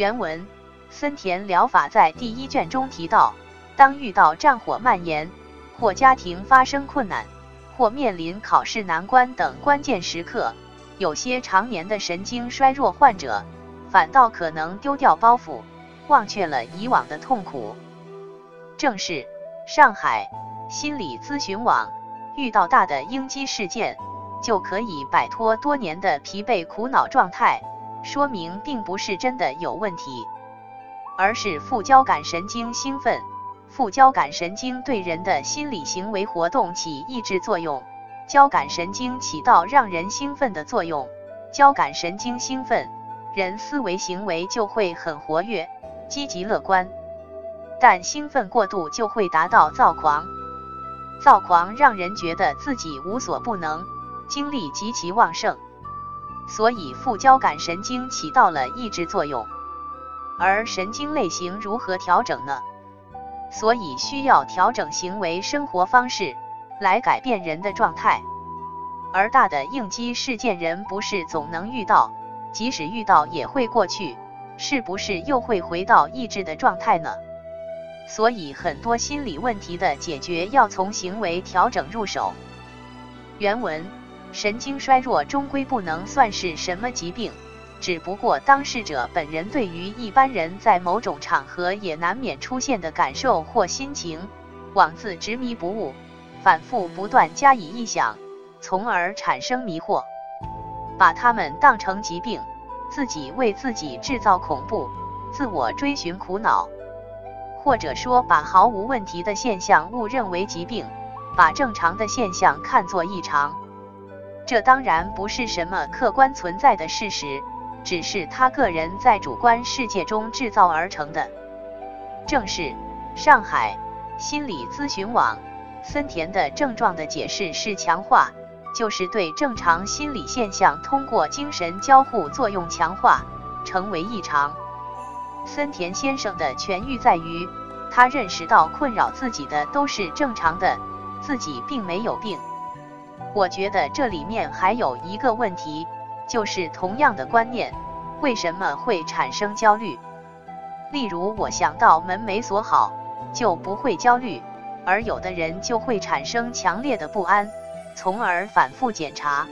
原文：森田疗法在第一卷中提到，当遇到战火蔓延，或家庭发生困难，或面临考试难关等关键时刻，有些常年的神经衰弱患者，反倒可能丢掉包袱，忘却了以往的痛苦。正是上海心理咨询网遇到大的应激事件，就可以摆脱多年的疲惫苦恼状态。说明并不是真的有问题，而是副交感神经兴奋。副交感神经对人的心理行为活动起抑制作用，交感神经起到让人兴奋的作用。交感神经兴奋，人思维行为就会很活跃、积极乐观。但兴奋过度就会达到躁狂，躁狂让人觉得自己无所不能，精力极其旺盛。所以副交感神经起到了抑制作用，而神经类型如何调整呢？所以需要调整行为生活方式来改变人的状态。而大的应激事件人不是总能遇到，即使遇到也会过去，是不是又会回到抑制的状态呢？所以很多心理问题的解决要从行为调整入手。原文。神经衰弱终归不能算是什么疾病，只不过当事者本人对于一般人在某种场合也难免出现的感受或心情，妄自执迷不悟，反复不断加以臆想，从而产生迷惑，把他们当成疾病，自己为自己制造恐怖，自我追寻苦恼，或者说把毫无问题的现象误认为疾病，把正常的现象看作异常。这当然不是什么客观存在的事实，只是他个人在主观世界中制造而成的。正是上海心理咨询网森田的症状的解释是强化，就是对正常心理现象通过精神交互作用强化，成为异常。森田先生的痊愈在于他认识到困扰自己的都是正常的，自己并没有病。我觉得这里面还有一个问题，就是同样的观念，为什么会产生焦虑？例如，我想到门没锁好，就不会焦虑，而有的人就会产生强烈的不安，从而反复检查。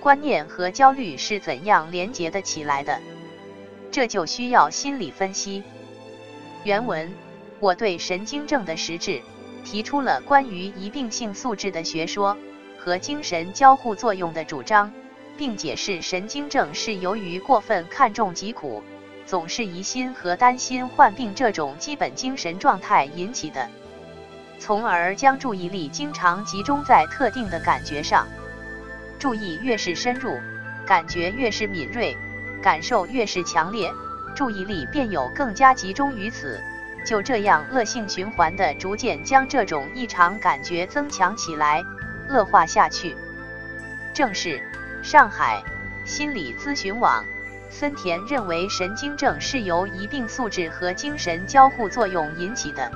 观念和焦虑是怎样连结的起来的？这就需要心理分析。原文：我对神经症的实质提出了关于一病性素质的学说。和精神交互作用的主张，并解释神经症是由于过分看重疾苦，总是疑心和担心患病这种基本精神状态引起的，从而将注意力经常集中在特定的感觉上。注意越是深入，感觉越是敏锐，感受越是强烈，注意力便有更加集中于此。就这样恶性循环的，逐渐将这种异常感觉增强起来。恶化下去，正是上海心理咨询网森田认为神经症是由一病素质和精神交互作用引起的。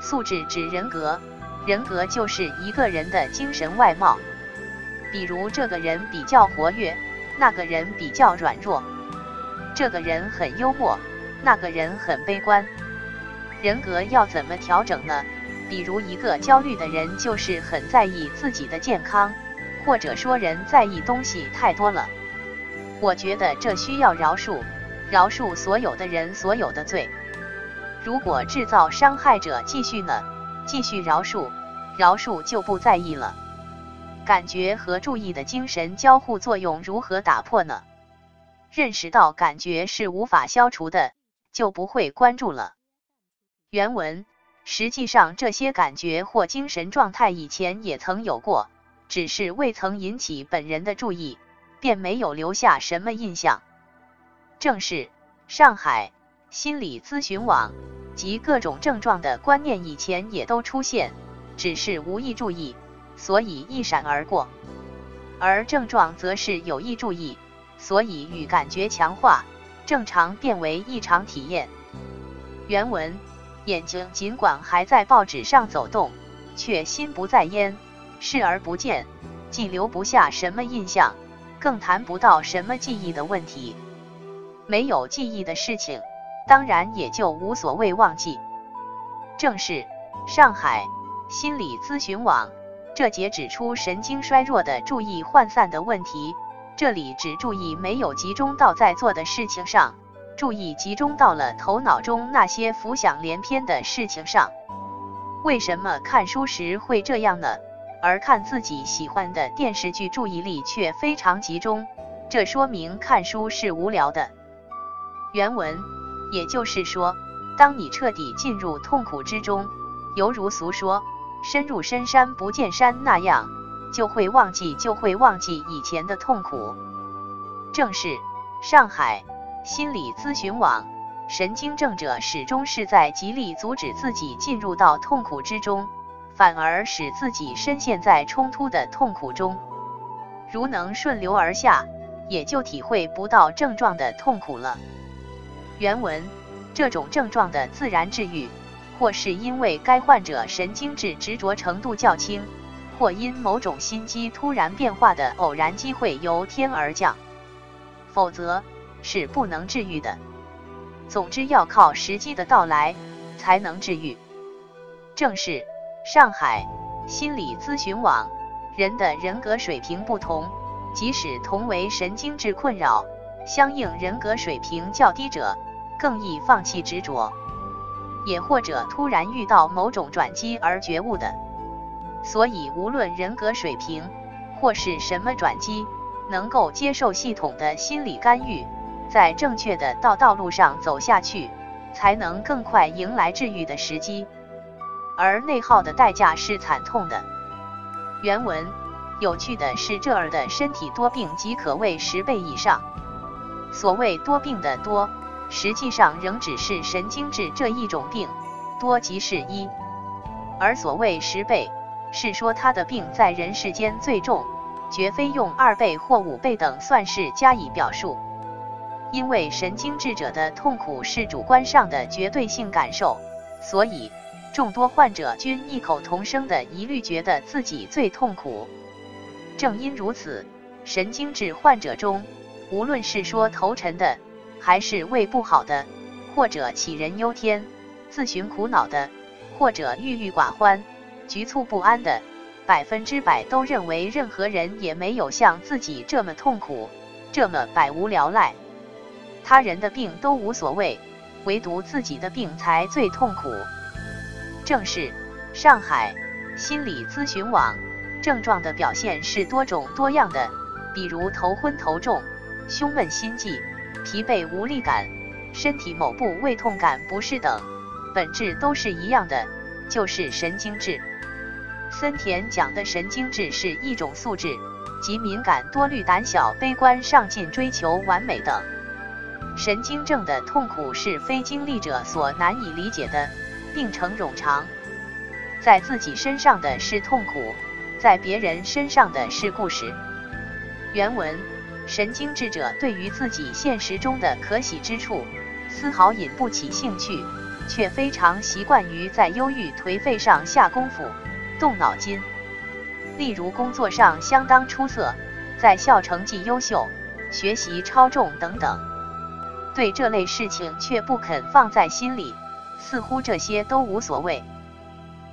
素质指人格，人格就是一个人的精神外貌。比如这个人比较活跃，那个人比较软弱；这个人很幽默，那个人很悲观。人格要怎么调整呢？比如一个焦虑的人，就是很在意自己的健康，或者说人在意东西太多了。我觉得这需要饶恕，饶恕所有的人所有的罪。如果制造伤害者继续呢？继续饶恕，饶恕就不在意了。感觉和注意的精神交互作用如何打破呢？认识到感觉是无法消除的，就不会关注了。原文。实际上，这些感觉或精神状态以前也曾有过，只是未曾引起本人的注意，便没有留下什么印象。正是上海心理咨询网及各种症状的观念以前也都出现，只是无意注意，所以一闪而过；而症状则是有意注意，所以与感觉强化，正常变为异常体验。原文。眼睛尽管还在报纸上走动，却心不在焉，视而不见，既留不下什么印象，更谈不到什么记忆的问题。没有记忆的事情，当然也就无所谓忘记。正是上海心理咨询网这节指出神经衰弱的注意涣散的问题，这里只注意没有集中到在做的事情上，注意集中到了头脑中那些浮想联翩的事情上。为什么看书时会这样呢？而看自己喜欢的电视剧，注意力却非常集中，这说明看书是无聊的。原文，也就是说，当你彻底进入痛苦之中，犹如俗说“深入深山不见山”那样，就会忘记，就会忘记以前的痛苦。正是上海心理咨询网。神经症者始终是在极力阻止自己进入到痛苦之中，反而使自己深陷在冲突的痛苦中。如能顺流而下，也就体会不到症状的痛苦了。原文：这种症状的自然治愈，或是因为该患者神经质执着程度较轻，或因某种心机突然变化的偶然机会由天而降，否则是不能治愈的。总之要靠时机的到来才能治愈。正是上海心理咨询网，人的人格水平不同，即使同为神经质困扰，相应人格水平较低者更易放弃执着，也或者突然遇到某种转机而觉悟的。所以无论人格水平或是什么转机，能够接受系统的心理干预。在正确的道道路上走下去，才能更快迎来治愈的时机。而内耗的代价是惨痛的。原文有趣的是，这儿的身体多病即可谓十倍以上。所谓多病的多，实际上仍只是神经质这一种病，多即是一；而所谓十倍，是说他的病在人世间最重，绝非用二倍或五倍等算式加以表述。因为神经质者的痛苦是主观上的绝对性感受，所以众多患者均异口同声的一律觉得自己最痛苦。正因如此，神经质患者中，无论是说头沉的，还是胃不好的，或者杞人忧天、自寻苦恼的，或者郁郁寡欢、局促不安的，百分之百都认为任何人也没有像自己这么痛苦，这么百无聊赖。他人的病都无所谓，唯独自己的病才最痛苦。正是上海心理咨询网症状的表现是多种多样的，比如头昏头重、胸闷心悸、疲惫无力感、身体某部位痛感不适等，本质都是一样的，就是神经质。森田讲的神经质是一种素质，即敏感、多虑、胆小、悲观、上进、追求完美等。神经症的痛苦是非经历者所难以理解的，病程冗长，在自己身上的是痛苦，在别人身上的是故事。原文：神经质者对于自己现实中的可喜之处，丝毫引不起兴趣，却非常习惯于在忧郁颓废上下功夫，动脑筋。例如工作上相当出色，在校成绩优秀，学习超重等等。对这类事情却不肯放在心里，似乎这些都无所谓，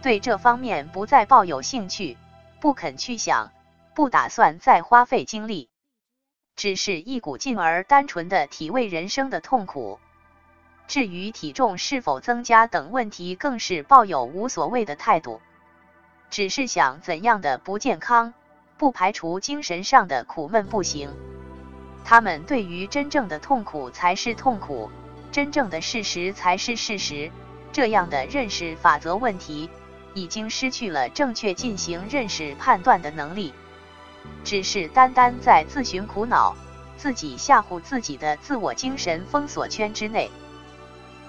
对这方面不再抱有兴趣，不肯去想，不打算再花费精力，只是一股劲儿单纯的体味人生的痛苦。至于体重是否增加等问题，更是抱有无所谓的态度，只是想怎样的不健康，不排除精神上的苦闷不行。他们对于真正的痛苦才是痛苦，真正的事实才是事实，这样的认识法则问题，已经失去了正确进行认识判断的能力，只是单单在自寻苦恼、自己吓唬自己的自我精神封锁圈之内。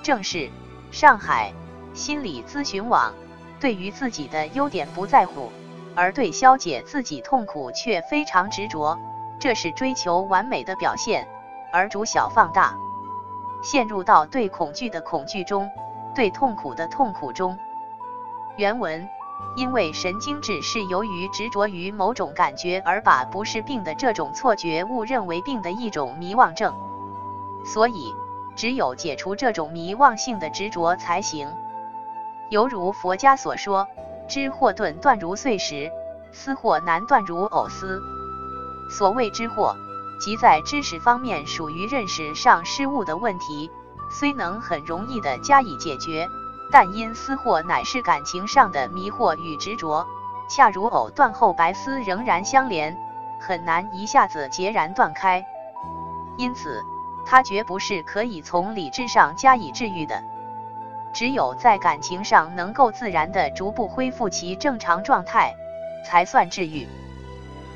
正是上海心理咨询网对于自己的优点不在乎，而对消解自己痛苦却非常执着。这是追求完美的表现，而逐小放大，陷入到对恐惧的恐惧中，对痛苦的痛苦中。原文：因为神经质是由于执着于某种感觉而把不是病的这种错觉误认为病的一种迷妄症。所以，只有解除这种迷妄性的执着才行。犹如佛家所说：“知或钝断如碎石，思或难断如藕丝。”所谓知惑，即在知识方面属于认识上失误的问题，虽能很容易的加以解决，但因思惑乃是感情上的迷惑与执着，恰如藕断后白丝仍然相连，很难一下子截然断开。因此，它绝不是可以从理智上加以治愈的。只有在感情上能够自然的逐步恢复其正常状态，才算治愈。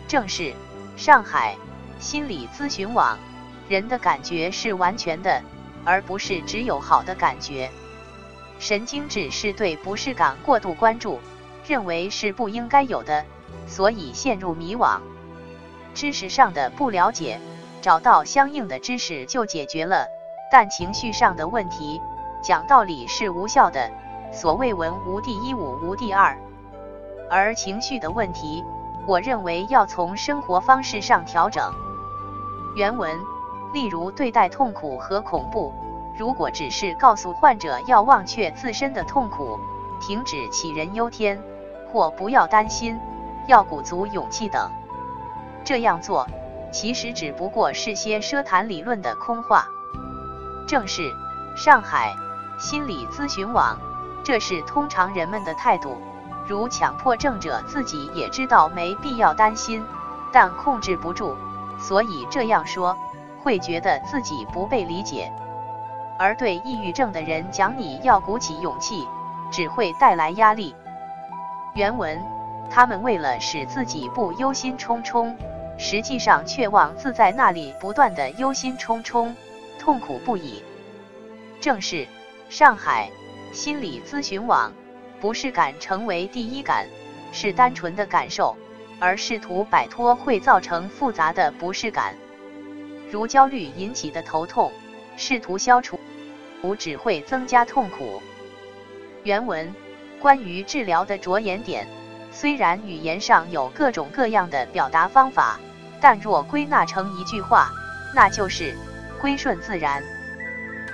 正是。上海心理咨询网，人的感觉是完全的，而不是只有好的感觉。神经质是对不适感过度关注，认为是不应该有的，所以陷入迷惘。知识上的不了解，找到相应的知识就解决了。但情绪上的问题，讲道理是无效的。所谓文无第一，武无第二，而情绪的问题。我认为要从生活方式上调整。原文，例如对待痛苦和恐怖，如果只是告诉患者要忘却自身的痛苦，停止杞人忧天，或不要担心，要鼓足勇气等，这样做其实只不过是些奢谈理论的空话。正是上海心理咨询网，这是通常人们的态度。如强迫症者自己也知道没必要担心，但控制不住，所以这样说会觉得自己不被理解；而对抑郁症的人讲你要鼓起勇气，只会带来压力。原文：他们为了使自己不忧心忡忡，实际上却妄自在那里不断的忧心忡忡，痛苦不已。正是上海心理咨询网。不适感成为第一感，是单纯的感受，而试图摆脱会造成复杂的不适感，如焦虑引起的头痛，试图消除，无只会增加痛苦。原文关于治疗的着眼点，虽然语言上有各种各样的表达方法，但若归纳成一句话，那就是归顺自然。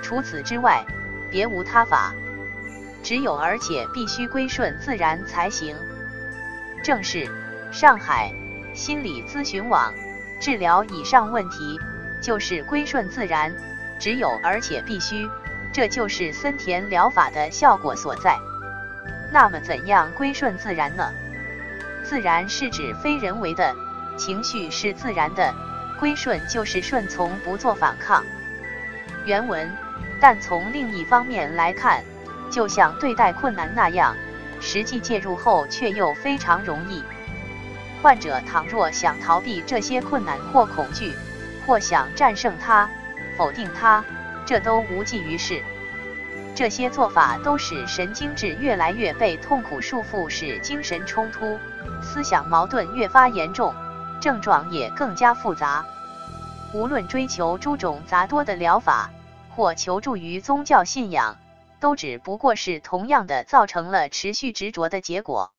除此之外，别无他法。只有而且必须归顺自然才行。正是上海心理咨询网治疗以上问题，就是归顺自然。只有而且必须，这就是森田疗法的效果所在。那么怎样归顺自然呢？自然是指非人为的，情绪是自然的，归顺就是顺从，不做反抗。原文。但从另一方面来看。就像对待困难那样，实际介入后却又非常容易。患者倘若想逃避这些困难或恐惧，或想战胜它、否定它，这都无济于事。这些做法都使神经质越来越被痛苦束缚，使精神冲突、思想矛盾越发严重，症状也更加复杂。无论追求诸种杂多的疗法，或求助于宗教信仰。都只不过是同样的造成了持续执着的结果，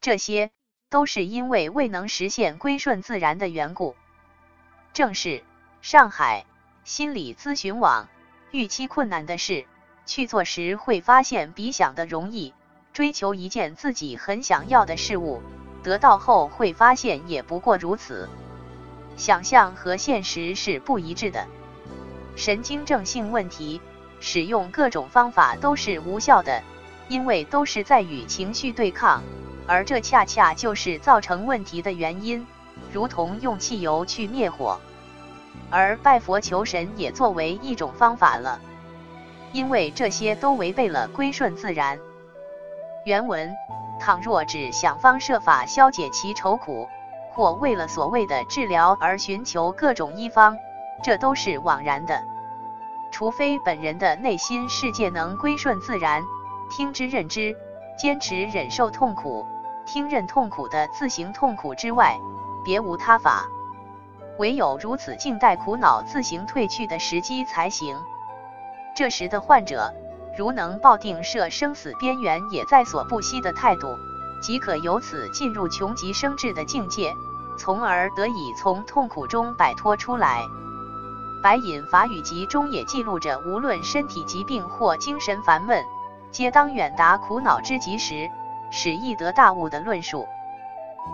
这些都是因为未能实现归顺自然的缘故。正是上海心理咨询网，预期困难的事去做时，会发现比想的容易；追求一件自己很想要的事物，得到后会发现也不过如此。想象和现实是不一致的，神经症性问题。使用各种方法都是无效的，因为都是在与情绪对抗，而这恰恰就是造成问题的原因，如同用汽油去灭火。而拜佛求神也作为一种方法了，因为这些都违背了归顺自然。原文：倘若只想方设法消解其愁苦，或为了所谓的治疗而寻求各种医方，这都是枉然的。除非本人的内心世界能归顺自然，听之任之，坚持忍受痛苦，听任痛苦的自行痛苦之外，别无他法。唯有如此，静待苦恼自行退去的时机才行。这时的患者，如能抱定设生死边缘也在所不惜的态度，即可由此进入穷极生智的境界，从而得以从痛苦中摆脱出来。白隐法语集中也记录着，无论身体疾病或精神烦闷，皆当远达苦恼之极时，使易得大悟的论述。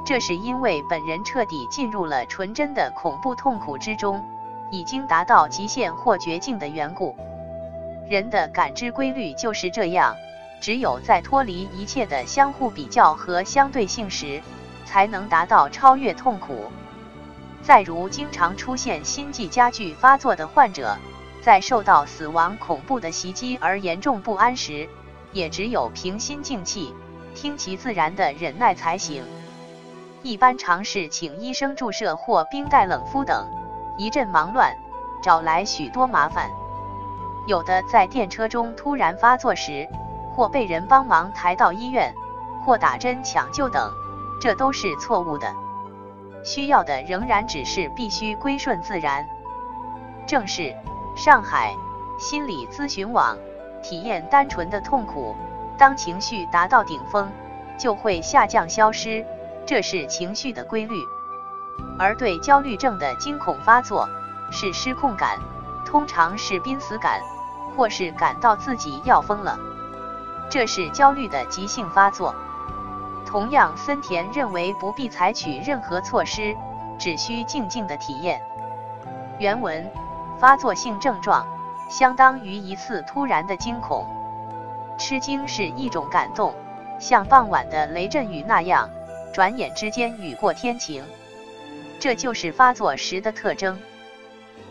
这是因为本人彻底进入了纯真的恐怖痛苦之中，已经达到极限或绝境的缘故。人的感知规律就是这样，只有在脱离一切的相互比较和相对性时，才能达到超越痛苦。再如，经常出现心悸加剧发作的患者，在受到死亡恐怖的袭击而严重不安时，也只有平心静气，听其自然的忍耐才行。一般尝试请医生注射或冰袋冷敷等，一阵忙乱，找来许多麻烦。有的在电车中突然发作时，或被人帮忙抬到医院，或打针抢救等，这都是错误的。需要的仍然只是必须归顺自然。正是上海心理咨询网，体验单纯的痛苦。当情绪达到顶峰，就会下降消失，这是情绪的规律。而对焦虑症的惊恐发作，是失控感，通常是濒死感，或是感到自己要疯了，这是焦虑的急性发作。同样，森田认为不必采取任何措施，只需静静的体验。原文：发作性症状相当于一次突然的惊恐。吃惊是一种感动，像傍晚的雷阵雨那样，转眼之间雨过天晴。这就是发作时的特征。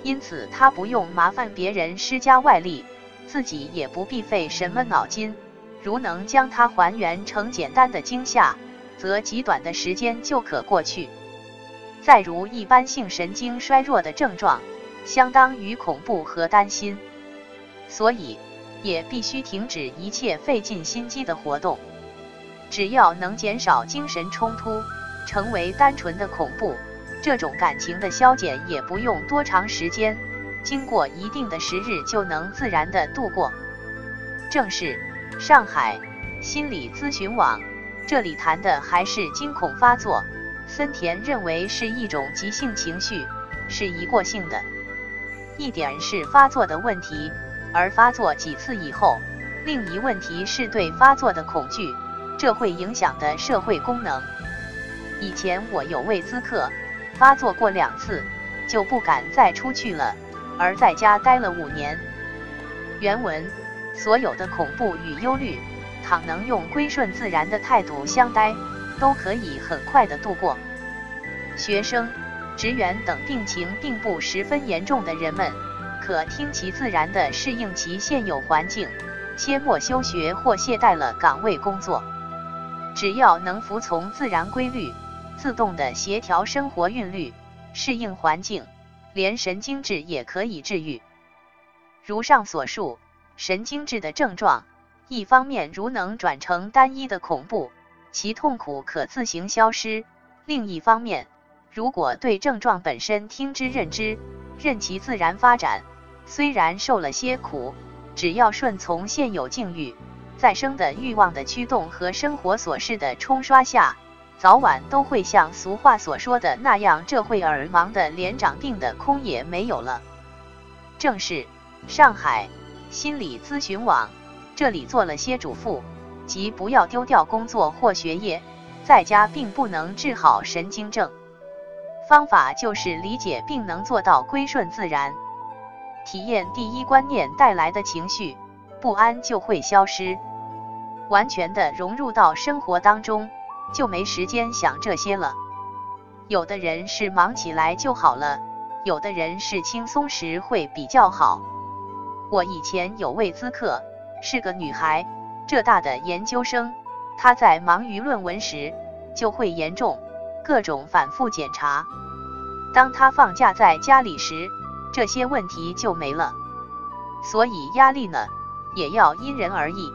因此，他不用麻烦别人施加外力，自己也不必费什么脑筋。如能将它还原成简单的惊吓，则极短的时间就可过去。再如一般性神经衰弱的症状，相当于恐怖和担心，所以也必须停止一切费尽心机的活动。只要能减少精神冲突，成为单纯的恐怖，这种感情的消减也不用多长时间，经过一定的时日就能自然的度过。正是。上海心理咨询网，这里谈的还是惊恐发作。森田认为是一种急性情绪，是一过性的。一点是发作的问题，而发作几次以后，另一问题是对发作的恐惧，这会影响的社会功能。以前我有位咨客，发作过两次，就不敢再出去了，而在家待了五年。原文。所有的恐怖与忧虑，倘能用归顺自然的态度相待，都可以很快的度过。学生、职员等病情并不十分严重的人们，可听其自然的适应其现有环境，切莫休学或懈怠了岗位工作。只要能服从自然规律，自动的协调生活韵律，适应环境，连神经质也可以治愈。如上所述。神经质的症状，一方面如能转成单一的恐怖，其痛苦可自行消失；另一方面，如果对症状本身听之任之，任其自然发展，虽然受了些苦，只要顺从现有境遇，再生的欲望的驱动和生活琐事的冲刷下，早晚都会像俗话所说的那样，这会儿忙的连长病的空也没有了。正是上海。心理咨询网，这里做了些嘱咐，即不要丢掉工作或学业，在家并不能治好神经症。方法就是理解并能做到归顺自然，体验第一观念带来的情绪不安就会消失，完全的融入到生活当中，就没时间想这些了。有的人是忙起来就好了，有的人是轻松时会比较好。我以前有位咨客，是个女孩，浙大的研究生。她在忙于论文时，就会严重，各种反复检查。当她放假在家里时，这些问题就没了。所以压力呢，也要因人而异。